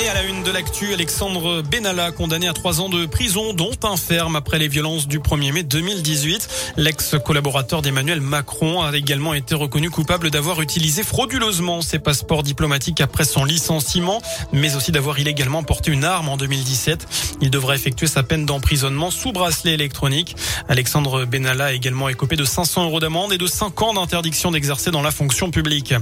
Et à la une de l'actu, Alexandre Benalla, condamné à trois ans de prison, dont un ferme après les violences du 1er mai 2018. L'ex-collaborateur d'Emmanuel Macron a également été reconnu coupable d'avoir utilisé frauduleusement ses passeports diplomatiques après son licenciement, mais aussi d'avoir illégalement porté une arme en 2017. Il devra effectuer sa peine d'emprisonnement sous bracelet électronique. Alexandre Benalla a également écopé de 500 euros d'amende et de 5 ans d'interdiction d'exercer dans la fonction publique.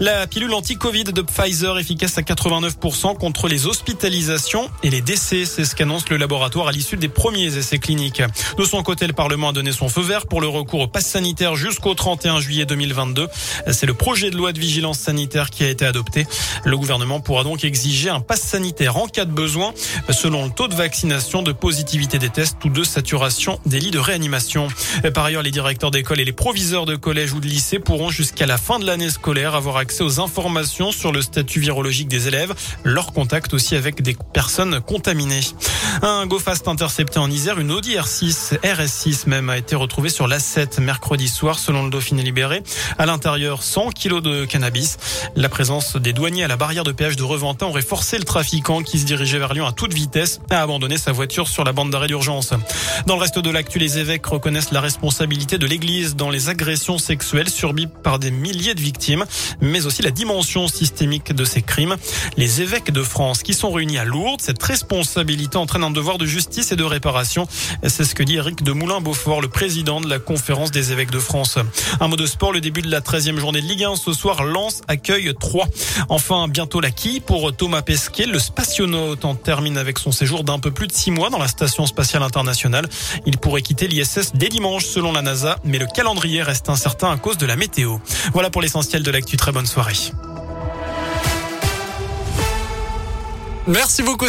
La pilule anti-Covid de Pfizer efficace à 89% contre les hospitalisations et les décès. C'est ce qu'annonce le laboratoire à l'issue des premiers essais cliniques. De son côté, le Parlement a donné son feu vert pour le recours au pass sanitaire jusqu'au 31 juillet 2022. C'est le projet de loi de vigilance sanitaire qui a été adopté. Le gouvernement pourra donc exiger un pass sanitaire en cas de besoin selon le taux de vaccination, de positivité des tests ou de saturation des lits de réanimation. Par ailleurs, les directeurs d'école et les proviseurs de collège ou de lycée pourront jusqu'à la fin de l'année scolaire avoir accès aux informations sur le statut virologique des élèves, leur aussi avec des personnes contaminées. Un GoFast intercepté en Isère, une Audi R6, RS6 même, a été retrouvée sur l'A7 mercredi soir selon le Dauphiné libéré. À l'intérieur, 100 kilos de cannabis. La présence des douaniers à la barrière de péage de Reventin aurait forcé le trafiquant qui se dirigeait vers Lyon à toute vitesse à abandonner sa voiture sur la bande d'arrêt d'urgence. Dans le reste de l'actu, les évêques reconnaissent la responsabilité de l'Église dans les agressions sexuelles subies par des milliers de victimes, mais aussi la dimension systémique de ces crimes. Les évêques de France qui sont réunis à Lourdes. Cette responsabilité entraîne un devoir de justice et de réparation. C'est ce que dit Eric de Moulin-Beaufort, le président de la conférence des évêques de France. Un mot de sport, le début de la 13e journée de Ligue 1 ce soir, Lens accueille 3. Enfin, bientôt la quille pour Thomas Pesquet. Le spationaute en termine avec son séjour d'un peu plus de 6 mois dans la station spatiale internationale. Il pourrait quitter l'ISS dès dimanche selon la NASA, mais le calendrier reste incertain à cause de la météo. Voilà pour l'essentiel de l'actu. Très bonne soirée. Merci beaucoup.